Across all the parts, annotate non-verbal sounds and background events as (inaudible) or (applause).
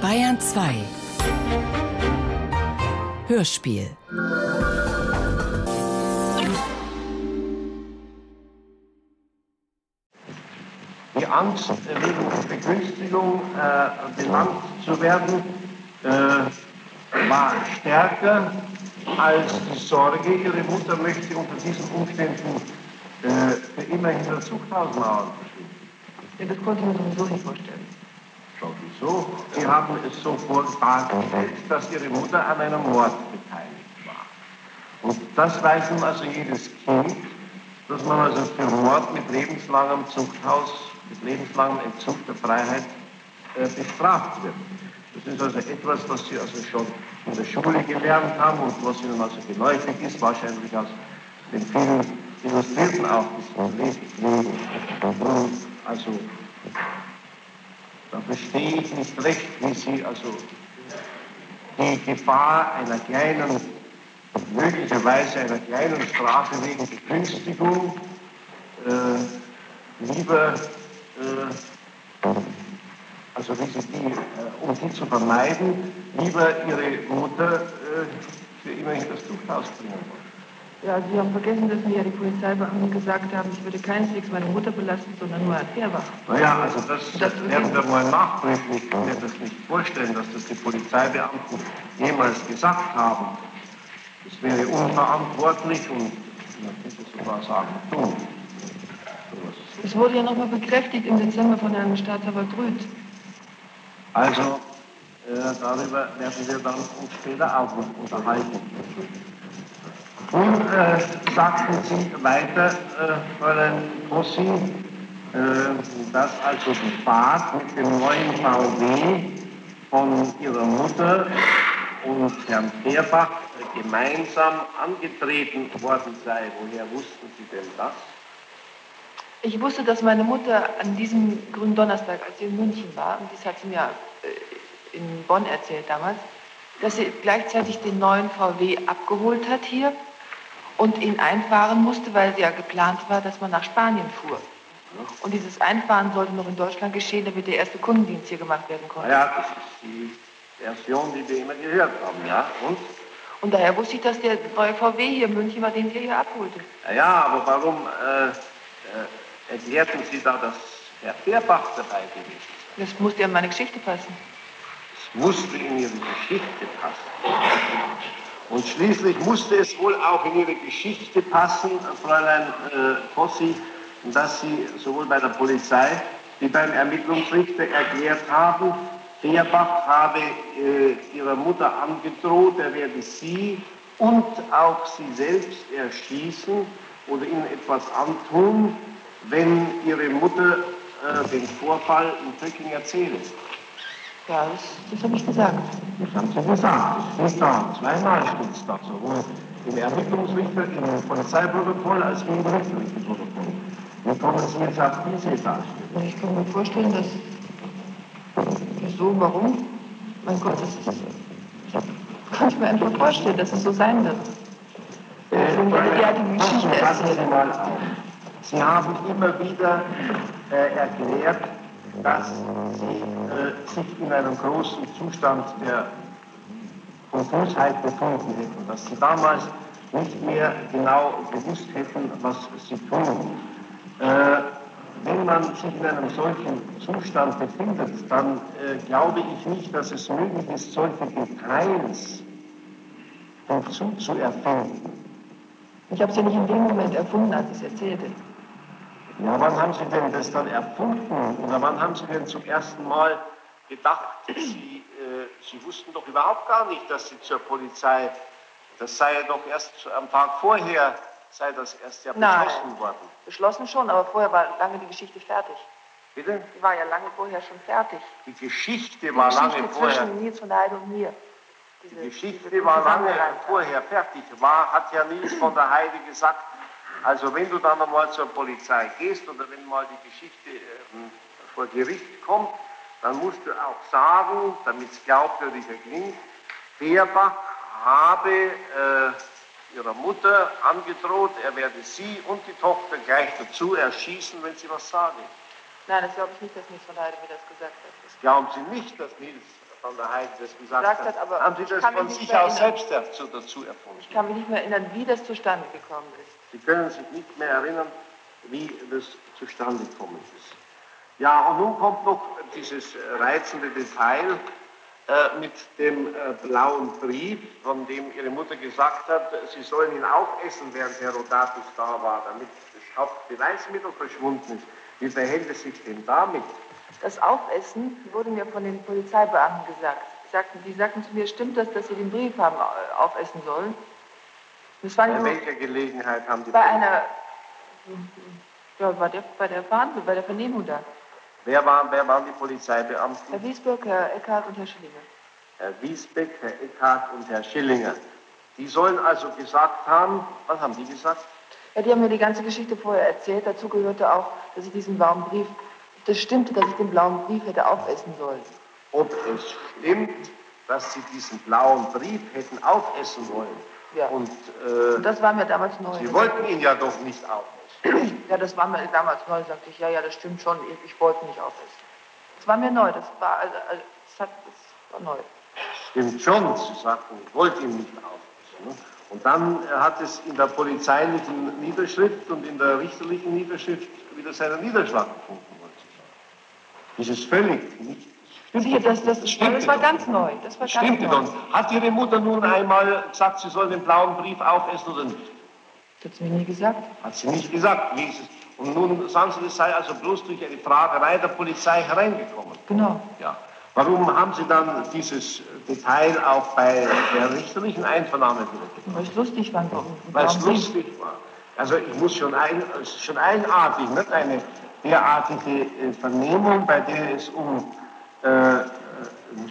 Bayern 2 Hörspiel Die Angst, wegen Begünstigung äh, belangt zu werden, äh, war stärker als die Sorge, ihre Mutter möchte unter diesen Umständen äh, für immer hinter Zuchthausmauern verschwinden. Ja, das konnte ich mir sowieso nicht vorstellen. Schon wieso? Sie haben es so dargestellt, dass ihre Mutter an einem Mord beteiligt war. Und das weiß nun also jedes Kind, dass man also für Mord mit lebenslangem Zuchthaus, mit lebenslangem Entzug der Freiheit äh, bestraft wird. Das ist also etwas, was Sie also schon in der Schule gelernt haben und was Ihnen also geläufig ist, wahrscheinlich aus den vielen Illustrierten auch des Leben. Also, da verstehe ich nicht recht, wie Sie also die Gefahr einer kleinen, möglicherweise einer kleinen Strafe wegen Begünstigung äh, lieber äh, also wie sie die, äh, um die zu vermeiden, lieber ihre Mutter äh, für immer in das Zuchthaus bringen wollen. Ja, Sie haben vergessen, dass mir ja die Polizeibeamten gesagt haben, ich würde keineswegs meine Mutter belasten, sondern nur Fährbach. Naja, also das, das werden wir mal nachprüfen. Ich kann mir das nicht vorstellen, dass das die Polizeibeamten jemals gesagt haben. Das wäre unverantwortlich und man könnte sogar sagen, dumm. Es wurde ja nochmal bekräftigt im Dezember von Herrn Staatsanwalt Rüth. Also, äh, darüber werden wir dann uns später auch noch unterhalten. Und äh, sagten Sie weiter, äh, Fräulein Kossi, äh, dass also die Fahrt mit dem neuen VW von Ihrer Mutter und Herrn Fehrbach gemeinsam angetreten worden sei. Woher wussten Sie denn das? Ich wusste, dass meine Mutter an diesem grünen Donnerstag, als sie in München war, und das hat sie mir äh, in Bonn erzählt damals, dass sie gleichzeitig den neuen VW abgeholt hat hier und ihn einfahren musste, weil ja geplant war, dass man nach Spanien fuhr. Und dieses Einfahren sollte noch in Deutschland geschehen, damit der erste Kundendienst hier gemacht werden konnte. Ja, das ist die Version, die wir immer gehört haben, ja. Und? Und daher wusste ich, dass der neue VW hier in München war, den wir hier abholte. Ja, aber warum äh, äh, erklärten Sie da, dass Herr Fehrbach dabei gewesen ist? Das musste ja in meine Geschichte passen. Es musste in Ihre Geschichte passen. Und schließlich musste es wohl auch in Ihre Geschichte passen, Fräulein äh, Fossi, dass Sie sowohl bei der Polizei wie beim Ermittlungsrichter erklärt haben, Fehrbach habe äh, ihrer Mutter angedroht, er werde sie und auch sie selbst erschießen oder ihnen etwas antun, wenn ihre Mutter äh, den Vorfall in Töcking erzähle. Ja, das, das habe ich gesagt. Das haben Sie gesagt. Das steht da. Zweimal steht es da. Sowohl im Ermittlungsrichter, im Polizeiprotokoll als auch im Gerichtsrichterprotokoll. Wie kommen Sie jetzt auf diese Darstellung? Ich kann mir vorstellen, dass. Wieso, warum? Mein Gott, das ist. Kann ich mir einfach vorstellen, dass es so sein wird. Äh, ja die Geschichte passen Sie mal auf. Sie haben immer wieder äh, erklärt, dass Sie äh, sich in einem großen Zustand der Konfusheit befunden hätten, dass Sie damals nicht mehr genau gewusst hätten, was Sie tun. Äh, wenn man sich in einem solchen Zustand befindet, dann äh, glaube ich nicht, dass es möglich ist, solche Details hinzuzuerfinden. Ich habe ja nicht in dem Moment erfunden, als ich es erzählte. Ja, wann haben Sie denn das dann erfunden? Oder wann haben Sie denn zum ersten Mal gedacht, Sie, äh, Sie wussten doch überhaupt gar nicht, dass Sie zur Polizei, das sei ja doch erst am Tag vorher, sei das erst ja Nein. beschlossen worden. Beschlossen schon, aber vorher war lange die Geschichte fertig. Bitte? Die war ja lange vorher schon fertig. Die Geschichte Die war Geschichte lange vorher. zwischen Nils von Heide und mir. Diese, Die Geschichte diese war lange vorher fertig. War, hat ja Nils von der Heide gesagt, also wenn du dann einmal zur Polizei gehst oder wenn mal die Geschichte ähm, vor Gericht kommt, dann musst du auch sagen, damit es glaubwürdiger klingt, Fehrbach habe äh, ihrer Mutter angedroht, er werde sie und die Tochter gleich dazu erschießen, wenn sie was sage. Nein, das glaube ich nicht, dass Nils von der Heide mir das gesagt hat. Das glauben Sie nicht, dass Nils von der Heide das gesagt Sagt hat. aber Haben Sie das von sich aus selbst dazu, dazu erfunden? Ich kann mich nicht mehr erinnern, wie das zustande gekommen ist. Sie können sich nicht mehr erinnern, wie das zustande gekommen ist. Ja, und nun kommt noch dieses reizende Detail äh, mit dem äh, blauen Brief, von dem Ihre Mutter gesagt hat, Sie sollen ihn aufessen, während Herr Rodatus da war, damit das Hauptbeweismittel verschwunden ist. Wie verhält es sich denn damit? Das Aufessen wurde mir von den Polizeibeamten gesagt. Sie sagten, die sagten zu mir, stimmt das, dass Sie den Brief haben äh, aufessen sollen? Das war Bei welcher Gelegenheit haben die bei einer, ja, bei der, bei der Verhandlung, bei der Vernehmung da. Wer, waren, wer waren die Polizeibeamten? Herr Wiesberg, Herr Eckhardt und Herr Schillinger. Herr Wiesbeck, Herr Eckhardt und Herr Schillinger. Die sollen also gesagt haben, was haben die gesagt? Ja, die haben mir die ganze Geschichte vorher erzählt. Dazu gehörte auch, dass ich diesen blauen Brief, das stimmte, dass ich den blauen Brief hätte aufessen sollen. Ob es stimmt, dass sie diesen blauen Brief hätten aufessen wollen. Ja. Und Und äh, das war mir damals neu. sie wollten ihn ja doch nicht aufessen. Ja, das war mir damals neu, sagte ich, ja, ja, das stimmt schon, ich, ich wollte nicht aufessen. Das war mir neu, das war, also, also das, hat, das war neu. Stimmt schon, sie sagten, ich wollte ihn nicht aufessen. ne? Und dann äh, hat es in der polizeilichen Niederschrift und in der richterlichen Niederschrift wieder seinen Niederschlag gefunden. Das ist völlig nicht. doch das, das, das, das war ganz neu, das war ganz Stimmte neu. doch. Hat Ihre Mutter nun einmal gesagt, sie soll den blauen Brief aufessen oder nicht? Das hat sie mir nie gesagt. Hat sie nicht gesagt, wie ist es? Und nun sagen Sie, das sei also bloß durch eine Fragerei der Polizei hereingekommen. Genau. Ja. Warum haben Sie dann dieses Detail auch bei der richterlichen Einvernahme wiedergegeben? Weil es lustig war. Weil es lustig war. Also ich muss schon, ein, schon eigenartig, nicht? eine derartige äh, Vernehmung, bei der es um äh,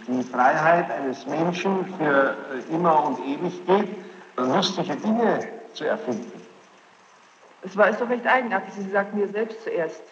die Freiheit eines Menschen für äh, immer und ewig geht, lustige Dinge zu erfinden. Es war ist doch recht eigenartig. Sie sagten mir selbst zuerst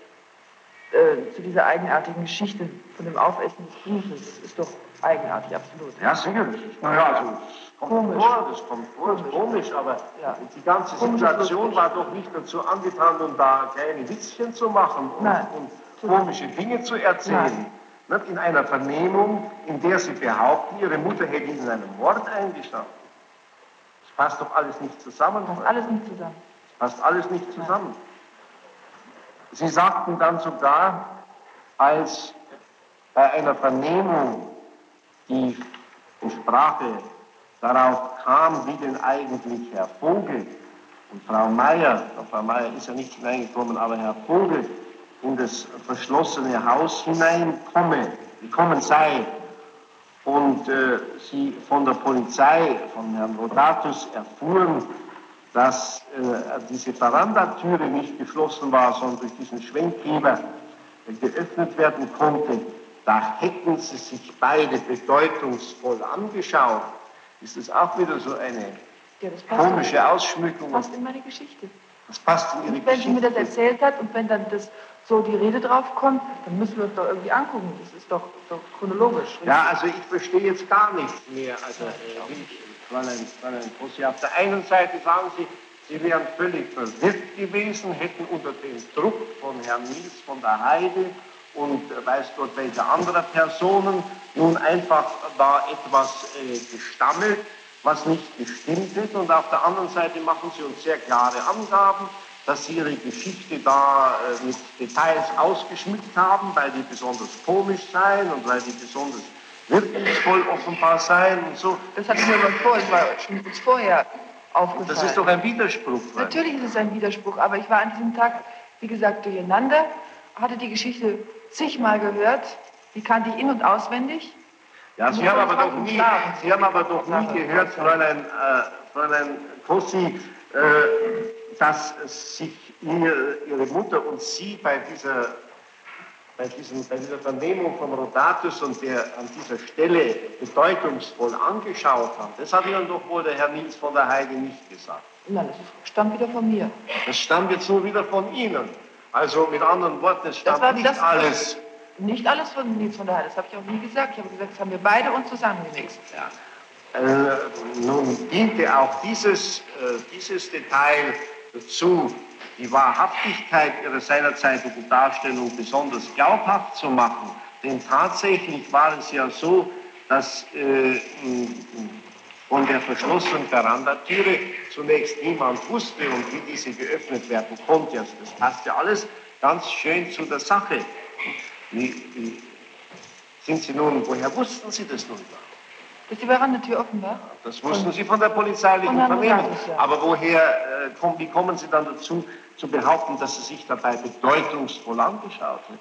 äh, zu dieser eigenartigen Geschichte von dem Aufessen des Briefes. Ist doch eigenartig, absolut. Ja, sicher. Das ist, naja, also, das kommt Komisch. vor, das kommt vor, das ist komisch, aber Ja. die ganze Komisch, Situation war doch nicht dazu angetan, um da kleine Witzchen zu machen und, Nein. und komische Dinge zu erzählen. Nicht? In einer Vernehmung, in der sie behaupten, ihre Mutter hätte in einem Mord eingestanden. Das passt doch alles nicht zusammen. Passt alles nicht zusammen. Passt alles nicht zusammen. Sie sagten dann sogar, als bei einer Vernehmung die Sprache darauf kam, wie denn eigentlich Herr Vogel und Frau Meier, Frau Meier ist ja nicht hineingekommen, aber Herr Vogel in das verschlossene Haus hineinkomme, gekommen sei und äh, sie von der Polizei, von Herrn Rodatus erfuhren, dass äh, diese Verandatüre nicht geschlossen war, sondern durch diesen Schwenkheber äh, geöffnet werden konnte, da hätten sie sich beide bedeutungsvoll angeschaut. Ist das auch wieder so eine Ja, das komische Ausschmückung? passt in meine Geschichte. Das passt in Ihre Und wenn sie mir das Geschichte. erzählt hat und wenn dann das so die Rede drauf kommt, dann müssen wir uns doch irgendwie angucken. Das ist doch, doch chronologisch. Ja, also ich verstehe jetzt gar nichts mehr. Also, äh, Fräulein, Fräulein Kossi, auf der einen Seite sagen Sie, Sie wären völlig verwirrt gewesen, hätten unter dem Druck von Herrn Niels von der Heide und weiß Gott welcher anderer Personen nun einfach da etwas äh, gestammelt, was nicht gestimmt ist. Und auf der anderen Seite machen Sie uns sehr klare Angaben, dass Sie Ihre Geschichte da äh, mit Details ausgeschmückt haben, weil die besonders komisch seien und weil die besonders wirkungsvoll offenbar seien und so. Das hatte ich mir aber vor, das war schon uns vorher aufgefallen. Das ist doch ein Widerspruch. Natürlich ist es ein Widerspruch, aber ich war an diesem Tag, wie gesagt, durcheinander, hatte die Geschichte zigmal gehört, die kannte ich in- und auswendig. Ja, Sie haben aber doch nie, sagen. Sie haben aber doch nie gehört, Fräulein, äh, Fräulein Kossi, äh, dass sich ihr, Ihre Mutter und Sie bei dieser, bei, diesen, bei dieser Vernehmung von Rodatus und der an dieser Stelle bedeutungsvoll angeschaut haben. Das hat Ihnen doch wohl der Herr Nils von der Heide nicht gesagt. Nein, das stammt wieder von mir. Das stammt jetzt nur wieder von Ihnen. Also mit anderen Worten, es stammt war- nicht alles. Nicht alles von Nils von der Heide, das habe ich auch nie gesagt. Ich habe gesagt, das haben wir beide uns zusammengemixt. Ja. Äh, nun diente auch dieses, äh, dieses Detail dazu, die Wahrhaftigkeit ihrer seinerzeitigen Darstellung besonders glaubhaft zu machen. Denn tatsächlich war es ja so, dass äh, von der verschlossenen Verandatüre zunächst niemand wusste und wie diese geöffnet werden konnte. Also das passt ja alles ganz schön zu der Sache. Wie, wie sind Sie nun, woher wussten Sie das nun? Dass die Verandatür offen war? Das wussten Sie von der polizeilichen Vernehmung. Aber woher, äh, kommen, wie kommen Sie dann dazu, zu behaupten, dass Sie sich dabei bedeutungsvoll angeschaut haben?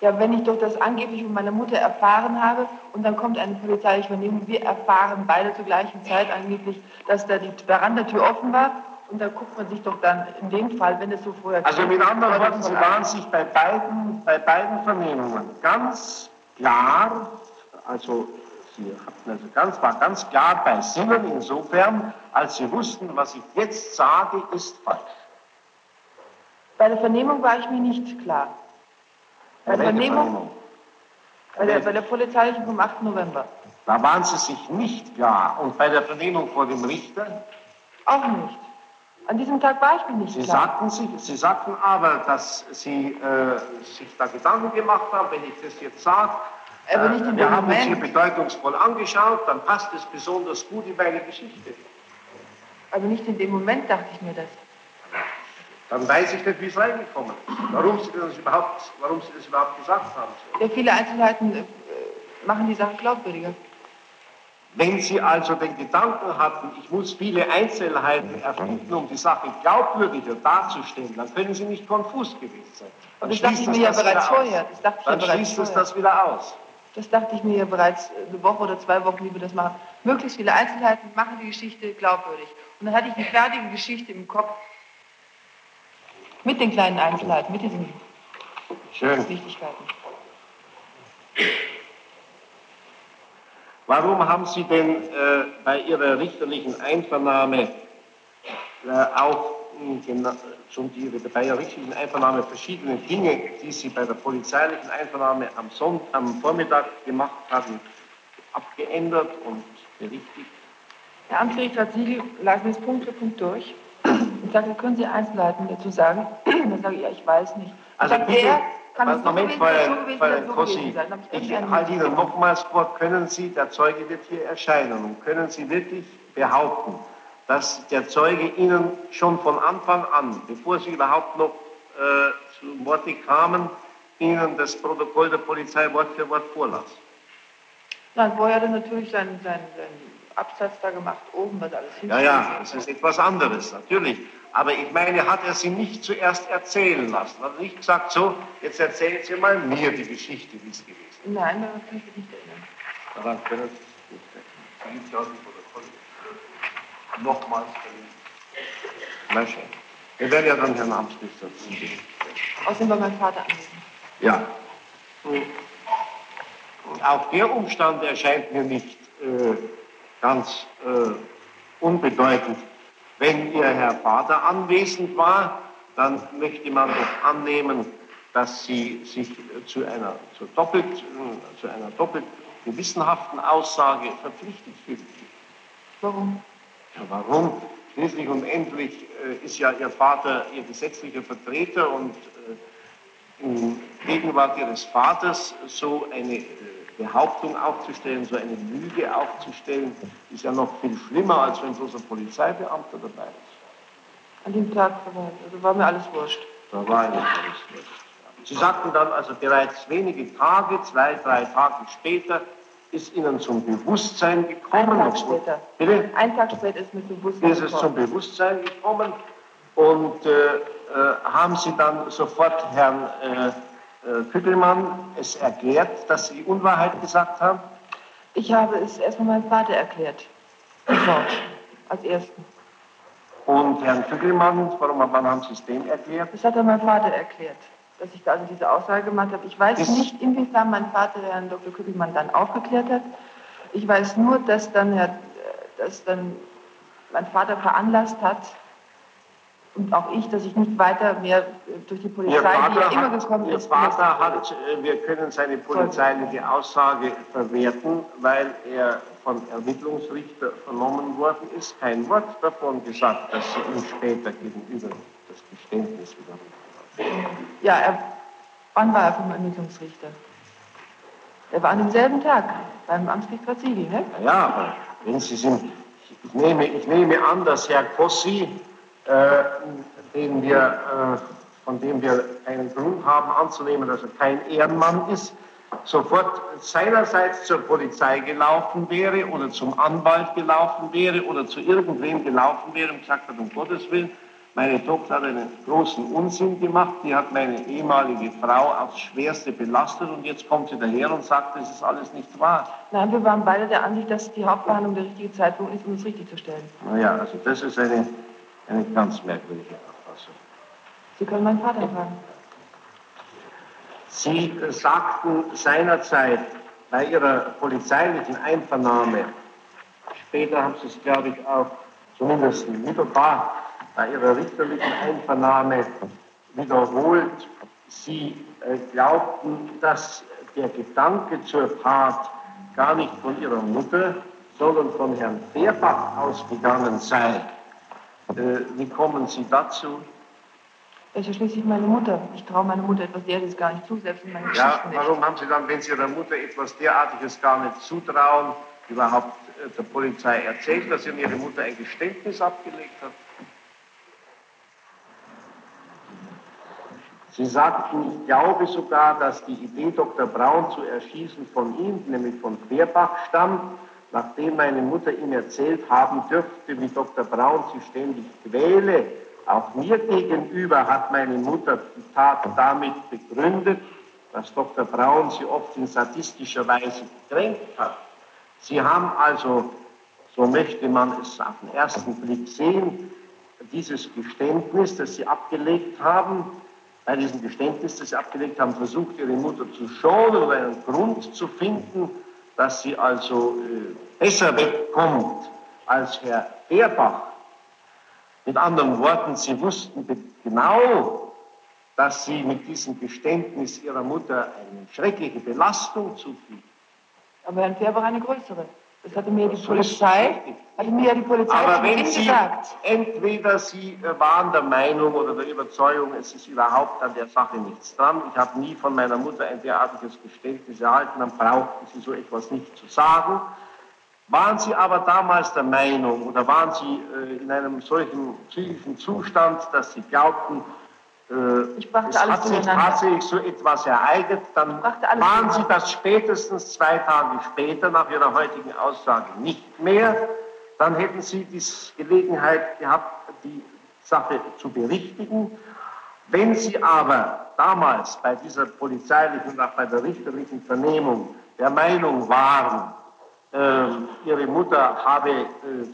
Ja, wenn ich doch das angeblich von meiner Mutter erfahren habe und dann kommt eine polizeiliche Vernehmung, wir erfahren beide zur gleichen Zeit angeblich, dass da die Verandatür offen war und da guckt man sich doch dann in dem Fall, wenn es so vorher Also mit anderen Worten, Sie waren sich bei beiden, bei beiden Vernehmungen ganz klar, also Sie hatten also ganz, war ganz klar bei Sinnen insofern, als Sie wussten, was ich jetzt sage, ist falsch. Bei der Vernehmung war ich mir nicht klar. Bei der Vernehmung? Bei der, bei der polizeilichen vom 8. November. Da waren Sie sich nicht klar. Und bei der Vernehmung vor dem Richter? Auch nicht. An diesem Tag war ich mir nicht Sie klar. Sagten sich, Sie sagten aber, dass Sie äh, sich da Gedanken gemacht haben, wenn ich das jetzt sage, aber nicht in äh, wir haben Moment. uns hier bedeutungsvoll angeschaut, dann passt es besonders gut in meine Geschichte. Aber nicht in dem Moment dachte ich mir das. Dann weiß ich nicht, wie es reingekommen ist. Warum Sie das überhaupt, warum Sie das überhaupt gesagt haben. Ja, viele Einzelheiten äh, machen die Sache glaubwürdiger. Wenn Sie also den Gedanken hatten, ich muss viele Einzelheiten erfinden, um die Sache glaubwürdiger darzustellen, dann können Sie nicht konfus gewesen sein. Dann das dachte ich mir ja bereits vorher. Das dachte ich ja Dann bereits schließt es das wieder aus. Das dachte ich mir ja bereits eine Woche oder zwei Wochen, wie wir das machen. Möglichst viele Einzelheiten machen die Geschichte glaubwürdig. Und dann hatte ich eine fertige Geschichte im Kopf mit den kleinen Einzelheiten, mit diesen Schön. Wichtigkeiten. Warum haben Sie denn äh, bei Ihrer richterlichen Einvernahme äh, auch gena- schon die, bei Ihrer richterlichen Einvernahme verschiedene Dinge, die Sie bei der polizeilichen Einvernahme am, Sonn am Vormittag gemacht haben, abgeändert und berichtigt? Der Amtsgericht hat mir das Punkt für Punkt durch und sagte, können Sie Einzelheiten dazu sagen? (clears throat) Dann sage ich, ja, ich weiß nicht. Also sagt bitte, kann es Moment, so gewesen so Kossi, ich halte Ihnen nochmals vor, können Sie, der Zeuge wird hier erscheinen, und können Sie wirklich behaupten, dass der Zeuge Ihnen schon von Anfang an, bevor Sie überhaupt noch äh, zu Worte kamen, Ihnen das Protokoll der Polizei Wort für Wort vorlas? Nein, vorher hat er natürlich seinen, seinen, seinen Absatz da gemacht, oben, was alles Ja, ja, das ist etwas anderes, natürlich. Aber ich meine, hat er Sie nicht zuerst erzählen lassen? Hat er nicht gesagt, so, jetzt erzählen Sie mal mir die Geschichte, wie es gewesen ist? Nein, daran kann ich mich nicht erinnern. Daran können Sie sich nicht erinnern. Nochmals Na schön. Wir werden ja dann Herrn Amtsgericht dazu geben. Außerdem war mein Vater anwesend. Ja. Auch der Umstand erscheint mir nicht äh, ganz äh, unbedeutend. Wenn Ihr Herr Vater anwesend war, dann möchte man doch annehmen, dass Sie sich zu einer, zu doppelt, zu einer doppelt gewissenhaften Aussage verpflichtet fühlen. Warum? Ja, warum? Schließlich und endlich äh, ist ja Ihr Vater Ihr gesetzlicher Vertreter und äh, in Gegenwart Ihres Vaters so eine äh, Behauptung aufzustellen, so eine Lüge aufzustellen, ist ja noch viel schlimmer, als wenn bloß ein Polizeibeamter dabei ist. An dem Tag war, also war mir alles wurscht. Da war ja alles wurscht. Sie sagten dann also bereits wenige Tage, zwei, drei Tage später, ist Ihnen zum Bewusstsein gekommen. Einen Tag später. Bitte? Einen Tag später ist mir Bewusstsein ist es zum gekommen. Bewusstsein gekommen und äh, äh, haben Sie dann sofort Herrn äh, äh, Küppelmann es erklärt, dass Sie Unwahrheit gesagt haben? Ich habe es erstmal meinem Vater erklärt. Sofort. Als ersten. Und Herrn Küppelmann, warum wann haben Sie es dem erklärt? Das hat er meinem Vater erklärt, dass ich da also diese Aussage gemacht habe. Ich weiß Ist- nicht, inwiefern mein Vater Herrn Dr. Küppelmann dann aufgeklärt hat. Ich weiß nur, dass dann, Herr, dass dann mein Vater veranlasst hat und auch ich, dass ich nicht weiter mehr äh, durch die Ihr Polizei, die ja immer hat, gekommen Ihr ist, Vater hat, äh, wir können seine polizeiliche Aussage verwerten, weil er von Ermittlungsrichter vernommen worden ist, kein Wort davon gesagt, dass Sie ihm später gegenüber das Geständnis wiederholt. Ja, er, wann war er vom Ermittlungsrichter? Er war an demselben Tag beim Amtsgericht Siegel, ne? Ja, aber wenn Sie sind, ich nehme, ich nehme an, dass Herr Kossi, äh, den wir, äh, von dem wir einen Grund haben anzunehmen, dass er kein Ehrenmann ist, sofort seinerseits zur Polizei gelaufen wäre oder zum Anwalt gelaufen wäre oder zu irgendwem gelaufen wäre und gesagt hat, um Gottes Willen, meine Tochter hat einen großen Unsinn gemacht, die hat meine ehemalige Frau aufs Schwerste belastet und jetzt kommt sie daher und sagt, das ist alles nicht wahr. Nein, wir waren beide der Ansicht, dass die Hauptverhandlung der richtige Zeitpunkt ist, um es richtig zu stellen. Naja, also das ist eine, eine ganz merkwürdige Auffassung. Sie können meinen Vater fragen. Sie sagten seinerzeit bei Ihrer polizeilichen Einvernahme, später haben Sie es, glaube ich, auch zumindest mittelbar bei Ihrer richterlichen Einvernahme wiederholt, Sie äh, glaubten, dass der Gedanke zur Tat gar nicht von Ihrer Mutter, sondern von Herrn Fehrbach ausgegangen sei. Äh, wie kommen Sie dazu? Das ist ja schließlich meine Mutter. Ich traue meiner Mutter etwas derartiges gar nicht zu, selbst in meinen Ja, Geschichten nicht. warum haben Sie dann, wenn Sie Ihrer Mutter etwas derartiges gar nicht zutrauen, überhaupt äh, der Polizei erzählt, dass Ihnen Ihre Mutter ein Geständnis abgelegt hat? Sie sagten, ich glaube sogar, dass die Idee, Dr. Braun zu erschießen, von ihm, nämlich von Querbach, stammt, nachdem meine Mutter ihm erzählt haben dürfte, wie Dr. Braun sie ständig quäle. Auch mir gegenüber hat meine Mutter die Tat damit begründet, dass Dr. Braun sie oft in sadistischer Weise gekränkt hat. Sie haben also, so möchte man es auf den ersten Blick sehen, dieses Geständnis, das Sie abgelegt haben, bei diesem Geständnis, das Sie abgelegt haben, versucht, Ihre Mutter zu schonen oder einen Grund zu finden, dass sie also äh, besser wegkommt als Herr Baerbach. Mit anderen Worten, Sie wussten genau, dass Sie mit diesem Geständnis Ihrer Mutter eine schreckliche Belastung zufügen. Aber Herrn Färber eine größere. Das hatte mir die Polizei, hatte mir die Polizei Aber wenn Sie, gesagt. entweder Sie äh, waren der Meinung oder der Überzeugung, es ist überhaupt an der Sache nichts dran, ich habe nie von meiner Mutter ein derartiges Geständnis erhalten, dann brauchten Sie so etwas nicht zu sagen. Waren Sie aber damals der Meinung oder waren Sie äh, in einem solchen psychischen Zustand, dass Sie glaubten, Ich brachte es alles hat sich tatsächlich so etwas ereignet, dann waren Sie das spätestens zwei Tage später nach Ihrer heutigen Aussage nicht mehr. Dann hätten Sie die Gelegenheit gehabt, die Sache zu berichtigen. Wenn Sie aber damals bei dieser polizeilichen und auch bei der richterlichen Vernehmung der Meinung waren, ähm, Ihre Mutter habe äh,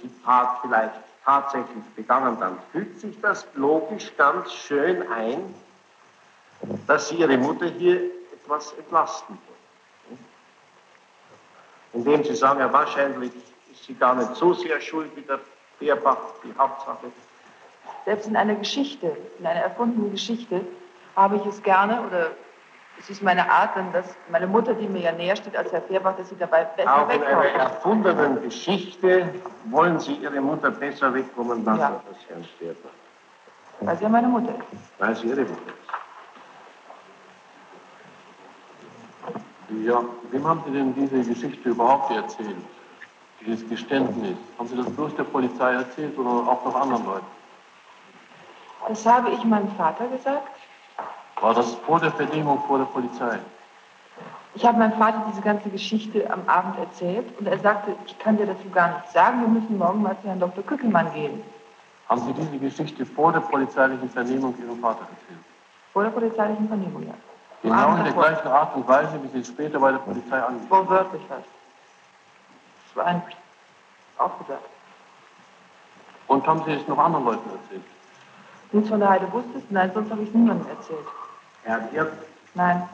die Tat vielleicht tatsächlich begangen, dann fügt sich das logisch ganz schön ein, dass Sie Ihre Mutter hier etwas entlasten wollen. Indem Sie sagen, ja, wahrscheinlich ist sie gar nicht so sehr schuld wie der Fehrbach, die Hauptsache. Selbst in einer Geschichte, in einer erfundenen Geschichte, habe ich es gerne, oder es ist meine Art, dann, dass meine Mutter, die mir ja näher steht als Herr Fehrbach, dass sie dabei besser Auch in einer wegkommt. erfundenen Geschichte wollen Sie Ihre Mutter besser wegkommen lassen Ja. als Herrn Fehrbach, Weil sie ja meine Mutter ist. weil sie Ihre Mutter ist. Ja, wem haben Sie denn diese Geschichte überhaupt erzählt? Dieses Geständnis. Haben Sie das bloß der Polizei erzählt oder auch noch anderen Leuten? Das habe ich meinem Vater gesagt. War das vor der Vernehmung vor der Polizei? Ich habe meinem Vater diese ganze Geschichte am Abend erzählt und er sagte, ich kann dir dazu gar nichts sagen, wir müssen morgen mal zu Herrn Dr. Kückelmann gehen. Haben Sie diese Geschichte vor der polizeilichen Vernehmung Ihrem Vater erzählt? Vor der polizeilichen Vernehmung, ja. Genau Abend in der davor. gleichen Art und Weise, wie Sie es später bei der Polizei angegeben Wortwörtlich was. Das war ein aufgesagt. Und haben Sie es noch anderen Leuten erzählt? Nichts von der Heide wusstest? Nein, sonst habe ich es niemandem erzählt. Herr Wirt, Nein.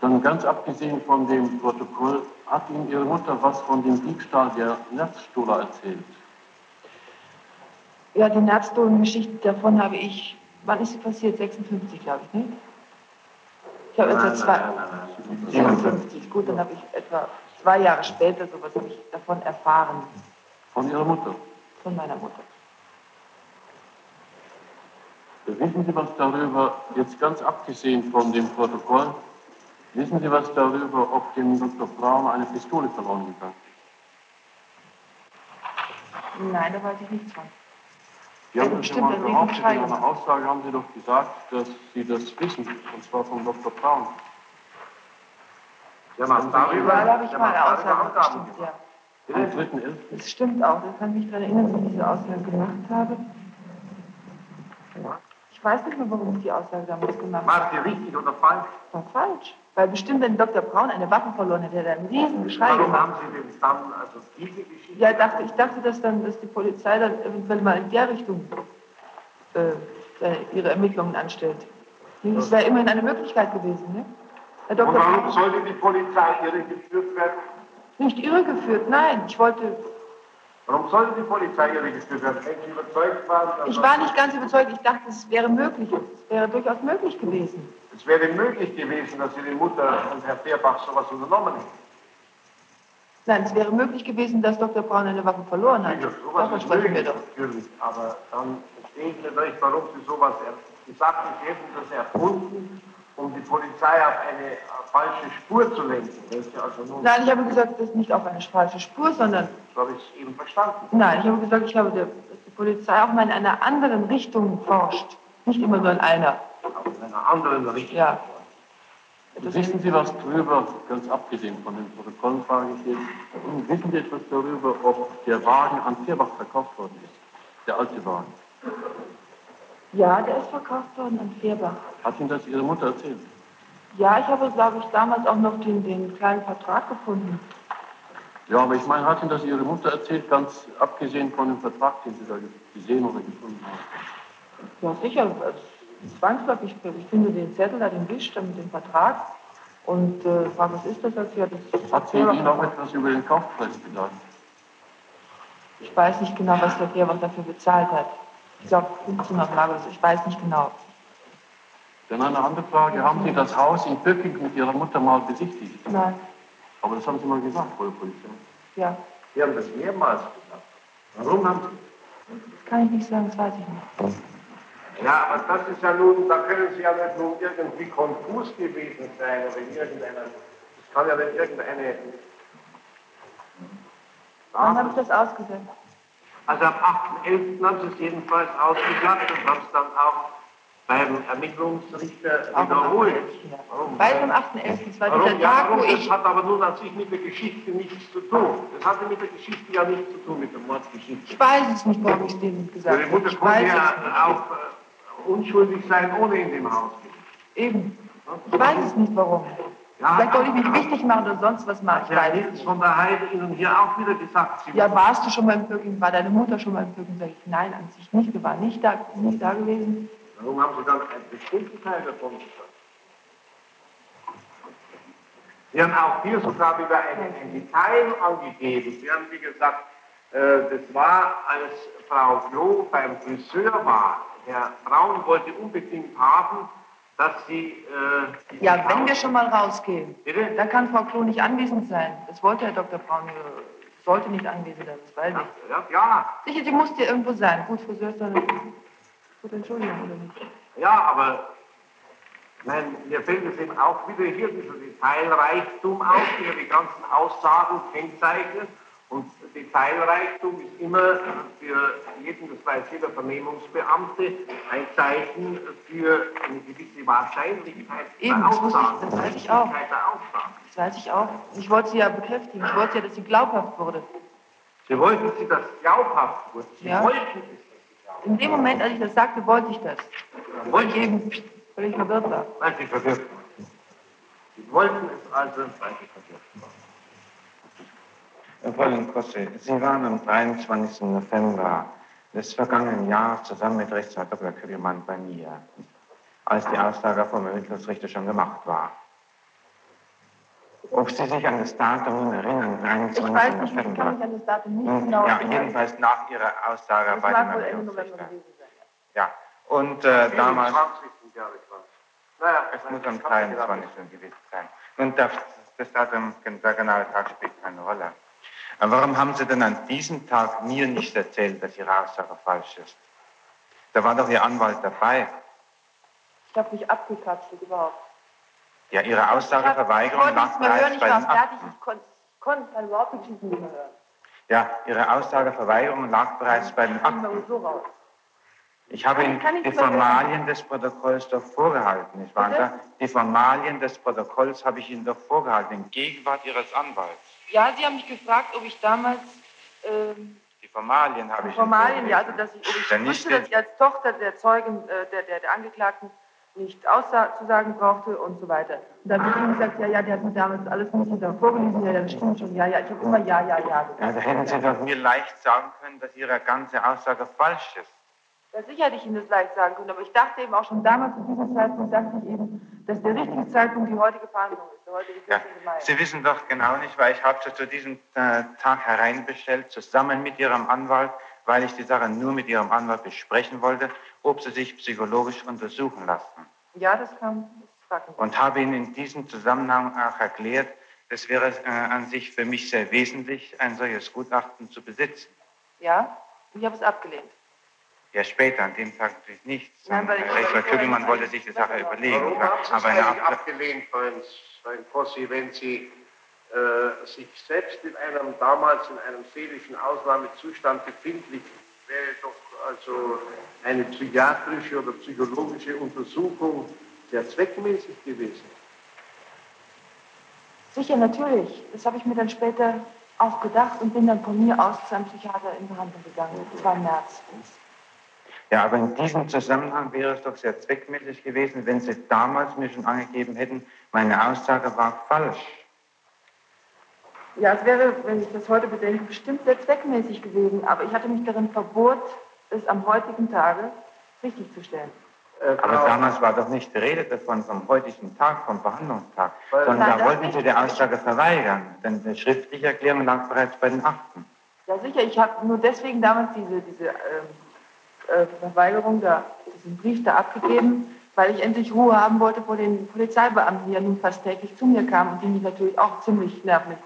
Dann ganz abgesehen von dem Protokoll, hat Ihnen Ihre Mutter was von dem Diebstahl der Netzstohler erzählt? Ja, die Nerzdolen-Geschichte davon habe ich, wann ist sie passiert? 56, glaube ich, ne? Ich habe etwa zwei, nein, nein, nein, 57, gut, dann habe ich etwa zwei Jahre später sowas habe ich davon erfahren, Von Ihrer Mutter? von meiner Mutter. Wissen Sie was darüber, jetzt ganz abgesehen von dem Protokoll, wissen Sie was darüber, ob dem Dr. Braun eine Pistole verloren gegangen ist? Nein, da weiß ich nichts von. Sie haben das ja mal behauptet, in einer Aussage haben Sie doch gesagt, dass Sie das wissen, und zwar von Dr. Braun. Ja, man, darüber habe ich mal eine Aussage gestimmt, ja. Am 3.11. Das stimmt auch, das kann mich daran erinnern, dass ich diese Aussage gemacht habe. Ich weiß nicht mehr, warum ich die Aussage damals gemacht habe. War sie richtig oder falsch? War falsch. Weil bestimmt, wenn Dr. Braun eine Waffe verloren hätte, hätte er einen riesen Geschrei Warum gemacht. haben Sie denn dann also diese Geschichte? Ja, dachte, ich dachte, dass dann, dass die Polizei dann eventuell mal in der Richtung äh, ihre Ermittlungen anstellt. Das wäre immerhin eine Möglichkeit gewesen, ne? Herr Dr. Und warum sollte die Polizei irregeführt werden? Nicht irregeführt, nein. Ich wollte Warum sollte die Polizei irregeführt werden? Wenn Sie überzeugt waren? Ich war nicht ganz überzeugt. Ich dachte, es wäre möglich. Es wäre durchaus möglich gewesen. Es wäre möglich gewesen, dass Ihre Mutter und Herr Fehrbach sowas unternommen hätten. Nein, es wäre möglich gewesen, dass Dr. Braun eine Waffe verloren hat. Ja, sowas sprechen wir doch. Natürlich, aber dann verstehe ich nicht, warum Sie sowas gesagt haben. Sie hätten das erfunden um die Polizei auf eine falsche Spur zu lenken. Also Nein, ich habe gesagt, das ist nicht auf eine falsche Spur, sondern. Habe ich es eben verstanden. Nein, ich habe gesagt, ich glaube, dass die Polizei auch mal in einer anderen Richtung forscht. Nicht immer nur in einer. Auch in einer anderen Richtung. Ja. Das wissen Sie was drüber, ganz abgesehen von den Protokollen frage ich jetzt, wissen Sie etwas darüber, ob der Wagen an Vierbach verkauft worden ist? Der alte Wagen? Ja, der ist verkauft worden an Fehrbach. Hat Ihnen das Ihre Mutter erzählt? Ja, ich habe, glaube ich, damals auch noch den, den kleinen Vertrag gefunden. Ja, aber ich meine, hat Ihnen das Ihre Mutter erzählt, ganz abgesehen von dem Vertrag, den Sie da gesehen oder gefunden haben? Ja, sicher. Zwangsläufig. Ich finde den Zettel da, den Wisch, mit dem Vertrag. Und äh, frage, was ist das als ja, das Hat sie Ihnen auch etwas über den Kaufpreis gesagt? Ich weiß nicht genau, was der Fehrbach dafür bezahlt hat. Ich glaube 1500 Mark oder so, ich weiß nicht genau. Dann eine andere Frage. Haben Sie das Haus in Pöcking mit Ihrer Mutter mal besichtigt? Nein. Aber das haben Sie mal gesagt der Polizei. Ja. Sie haben das mehrmals gesagt. Warum haben Sie das? kann ich nicht sagen, das weiß ich nicht. Ja, aber das ist ja nun, da können Sie ja nicht nun irgendwie konfus gewesen sein oder irgendeiner. Das kann ja nicht irgendeine. Wann habe ich das ausgesetzt? Also am 8.11. haben Sie es jedenfalls ausgeklappt und haben es dann auch beim Ermittlungsrichter wiederholt. Warum? Weil am 8.11. Das war dieser Tag, wo Das ich... hat aber nun an sich mit der Geschichte nichts zu tun. Das hatte mit der Geschichte ja nichts zu tun, mit der Mordgeschichte. Ich weiß es nicht, warum ich denen gesagt habe. Ihre Mutter konnte ja auch äh, unschuldig sein, ohne in dem Haus Eben. Ich weiß es nicht, warum. Ja, Vielleicht wollte ich mich wichtig machen oder sonst was machen. Ich weiß nicht. von der Heide Ihnen hier auch wieder gesagt. Sie ja, warst du schon mal im Pöcking? War deine Mutter schon mal im Pöcking? Sag ich, nein, an sich nicht. Wir waren nicht da, nicht da gewesen. Warum haben Sie dann einen bestimmten Teil davon gesagt? Sie haben auch hier sogar wieder ein, ein Detail angegeben. Sie haben, wie gesagt, äh, das war, als Frau Klo beim Friseur war. Herr Braun wollte unbedingt haben, dass Sie. Äh, ja, wenn wir schon mal rausgehen, Bitte? dann kann Frau Klo nicht anwesend sein. Das wollte Herr Dr. Braun, äh, sollte nicht anwesend sein, das weiß ich. Ja, ja. Sicher, sie musste irgendwo sein. Gut, Friseur ist dann. Gut, Entschuldigung, oder nicht? Ja, aber Nein, mir fällt es eben auch wieder hier dieser Detailreichtum auf, der die ganzen Aussagen kennzeichnet. Und Detailreichtum ist immer für jeden, das weiß jeder Vernehmungsbeamte, ein Zeichen für eine gewisse Wahrscheinlichkeit Eben, der das, Aussagen. ich, das weiß ich auch. Das weiß ich auch. Ich wollte sie ja bekräftigen. Ich wollte ja, dass sie glaubhaft wurde. Sie wollten sie, dass glaubhaft wurde. Sie Ja. wollten es, In dem Moment, als ich das sagte, wollte ich das. wurde. Weil ich eben völlig verwirrt war. Sie verwirrt. Sie wollten es also, sie verwirrt. Herr Fräulein Kosse, Sie waren am 23. November des vergangenen Jahres zusammen mit Rechtsanwalt Dr. Kügelmann bei mir, als die Aussage vom Ermittlungsrichter schon gemacht war. Ob Sie sich an das Datum erinnern, 23. Ich weiß nicht, ich kann mich an das Datum nicht Hm, genau ja, erinnern. jedenfalls nach Ihrer Aussage Das bei dem Ermittlungsrichter. Ja, und äh, damals, 24. Jahre 20. Naja, es muss am 23. gewesen sein. Und das, das Datum, der genaue Tag spielt keine Rolle. Aber warum haben Sie denn an diesem Tag mir nicht erzählt, dass Ihre Aussage falsch ist? Da war doch Ihr Anwalt dabei. Ich habe mich abgekapselt überhaupt. Ja, Ihre Aussageverweigerung lag bereits bei den fertig. Ich konnte, kann überhaupt nicht mehr hören. Ja, Ihre Aussageverweigerung lag bereits bei den Akten. Ich habe Ihnen die Formalien des Protokolls doch vorgehalten. Ich war da, die Formalien des Protokolls habe ich Ihnen doch vorgehalten, in Gegenwart Ihres Anwalts. Ja, Sie haben mich gefragt, ob ich damals. Ähm, die Formalien habe ich Formalien, ja, also dass ich, ob ich wusste, dass ich als Tochter der Zeugen, äh, der, der, der Angeklagten nicht auszusagen brauchte und so weiter. Und dann habe ich ihm gesagt, ja, ja, der hat mir damals alles nicht da vorgelesen, ja, das stimmt schon, ja, ja, ich habe immer ja, ja, ja gesagt. Da hätten Sie doch mir leicht sagen können, dass Ihre ganze Aussage falsch ist. Ja, sicher hätte ich Ihnen das leicht sagen können, aber ich dachte eben auch schon damals zu diesem Zeitpunkt, dachte ich eben, dass der richtige Zeitpunkt die heutige Verhandlung ist, der heutige 14. Ja, Sie wissen doch genau nicht, weil ich habe Sie zu diesem äh, Tag hereinbestellt, zusammen mit Ihrem Anwalt, weil ich die Sache nur mit Ihrem Anwalt besprechen wollte, ob Sie sich psychologisch untersuchen lassen. Ja, das kam. Das Und habe Ihnen in diesem Zusammenhang auch erklärt, es wäre äh, an sich für mich sehr wesentlich, ein solches Gutachten zu besitzen. Ja, ich habe es abgelehnt. Ja, später, an dem Tag natürlich nicht. Nein, weil Rechtler Kügelmann wollte sich die Sache überlegen. Warum haben Sie es eigentlich abgelehnt, Freund Kossi, wenn Sie äh, sich selbst in einem damals in einem seelischen Ausnahmezustand befindlich, wäre doch also eine psychiatrische oder psychologische Untersuchung sehr zweckmäßig gewesen. Sicher, natürlich. Das habe ich mir dann später auch gedacht und bin dann von mir aus zu einem Psychiater in Behandlung gegangen. Das war im März. Ja, aber in diesem Zusammenhang wäre es doch sehr zweckmäßig gewesen, wenn Sie damals mir schon angegeben hätten, meine Aussage war falsch. Ja, es wäre, wenn ich das heute bedenke, bestimmt sehr zweckmäßig gewesen, aber ich hatte mich darin verbohrt, es am heutigen Tage richtig zu stellen. Äh, aber damals war doch nicht die Rede davon, vom heutigen Tag, vom Verhandlungstag, sondern Nein, da wollten Sie die Aussage verweigern, denn die schriftliche Erklärung lag bereits bei den Akten. Ja, sicher, ich habe nur deswegen damals diese, diese ähm, äh, Verweigerung, da, diesen Brief da abgegeben, weil ich endlich Ruhe haben wollte vor den Polizeibeamten, die ja nun fast täglich zu mir kamen und die mich natürlich auch ziemlich nervig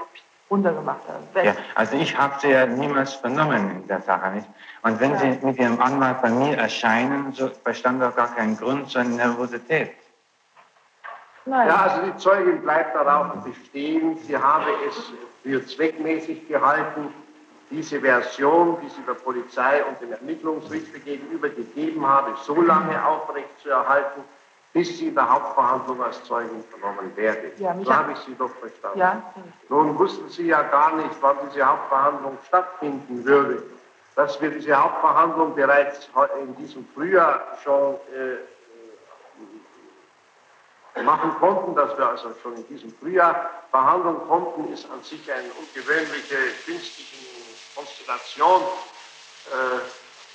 runtergemacht haben. Ja, also ich habe sie ja niemals vernommen in der Sache nicht. Und wenn ja. Sie mit Ihrem Anwalt bei mir erscheinen, so bestand doch gar kein Grund zur Nervosität. Nein. Ja, also die Zeugin bleibt darauf bestehen, sie habe es für zweckmäßig gehalten, diese Version, die sie der Polizei und dem Ermittlungsrichter gegenüber gegeben habe, so lange aufrechtzuerhalten, bis sie in der Hauptverhandlung als Zeugin vernommen werde. Ja, so habe ich Sie doch verstanden. Ja. Nun wussten Sie ja gar nicht, wann diese Hauptverhandlung stattfinden würde. Dass wir diese Hauptverhandlung bereits in diesem Frühjahr schon äh, machen konnten, dass wir also schon in diesem Frühjahr verhandeln konnten, ist an sich eine ungewöhnliche, günstige Konstellation, äh,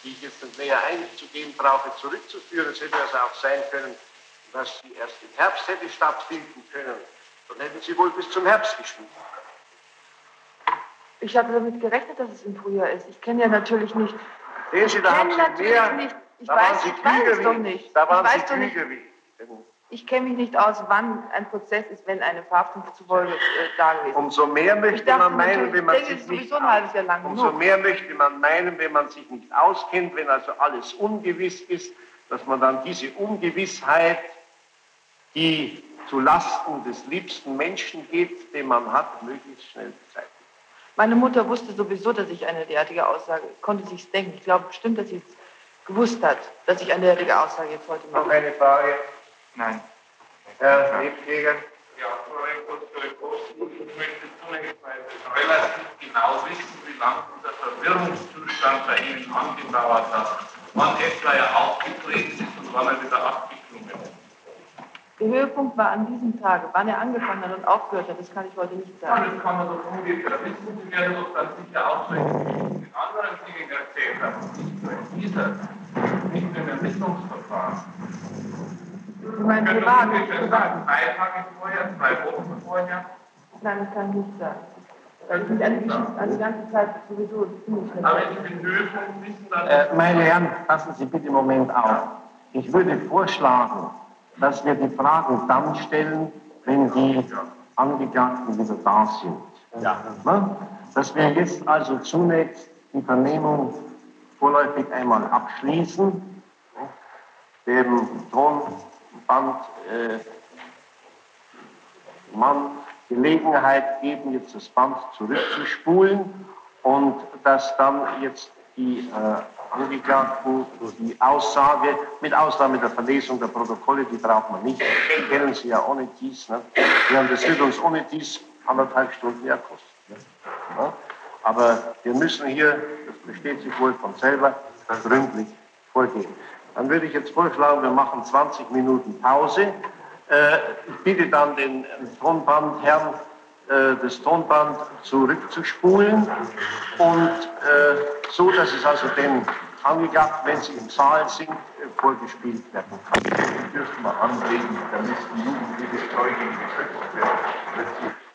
die ich jetzt nicht näher einzugehen brauche, zurückzuführen. Es hätte also auch sein können, dass sie erst im Herbst hätte stattfinden können. Dann hätten sie wohl bis zum Herbst geschwiegen. Ich habe damit gerechnet, dass es im Frühjahr ist. Ich kenne ja natürlich nicht. Sehen Sie, da haben Sie mehr. Nicht. Ich da weiß, ich weiß es doch nicht. Da waren ich Sie klüger wie ich kenne mich nicht aus, wann ein Prozess ist, wenn eine Verhaftung zufolge äh, da gewesen ist. Umso mehr möchte man meinen, wenn man sich nicht umso mehr möchte man meinen, wenn man sich nicht auskennt, wenn also alles ungewiss ist, dass man dann diese Ungewissheit, die zu Lasten des liebsten Menschen geht, den man hat, möglichst schnell beseitigen. Meine Mutter wusste sowieso, dass ich eine derartige Aussage konnte sich denken. Ich glaube bestimmt, dass sie es gewusst hat, dass ich eine derartige Aussage jetzt heute mache. Noch eine Frage. Nein. Herr Lebjäger? Ja, Frau Kurz, ich möchte zunächst mal relativ genau wissen, wie lange der Verwirrungszustand bei Ihnen angedauert hat, wann etwa er aufgetreten ist und wann er wieder abgeklungen ist. Der Höhepunkt war an diesem Tage. Wann er angefangen hat und aufgehört hat, das kann ich heute nicht sagen. Ja, das kann man doch ungefähr wissen. Sie werden doch dann sicher auch so in anderen Dingen erzählt haben, nicht nur in dieser, nicht nur im Ermittlungsverfahren. Ich meine, privat. Privat. Drei Tage vorher, zwei Wochen vorher? Nein, das kann ich nicht sagen. Weil ich mich an die, an die ganze Zeit sowieso ziemlich. Aber in den Höhepunkt wissen dann. Äh, meine Herren, passen Sie bitte im Moment auf. Ich würde vorschlagen, dass wir die Fragen dann stellen, wenn die Angeklagten wieder da sind. Ja. Dass wir jetzt also zunächst die Vernehmung vorläufig einmal abschließen, dem Ton Band äh, man Gelegenheit geben, jetzt das Band zurückzuspulen und dass dann jetzt die äh, Angeklagten die Aussage, mit Ausnahme der Verlesung der Protokolle, die braucht man nicht, die kennen Sie ja ohne dies, ne? Ja, das wird uns ohne dies anderthalb Stunden mehr kosten. Ne? Ja? Aber wir müssen hier, das besteht sich wohl von selber, gründlich vorgehen. Dann würde ich jetzt vorschlagen, wir machen 20 Minuten Pause. Äh, ich bitte dann den Tonbandherrn, äh, das Tonband zurückzuspulen und äh, so, dass es also den Angeklagten, wenn sie im Saal sind, vorgespielt werden kann. Ich dürfte mal anregen, da müssen Jugendliche Zeugen geschützt werden.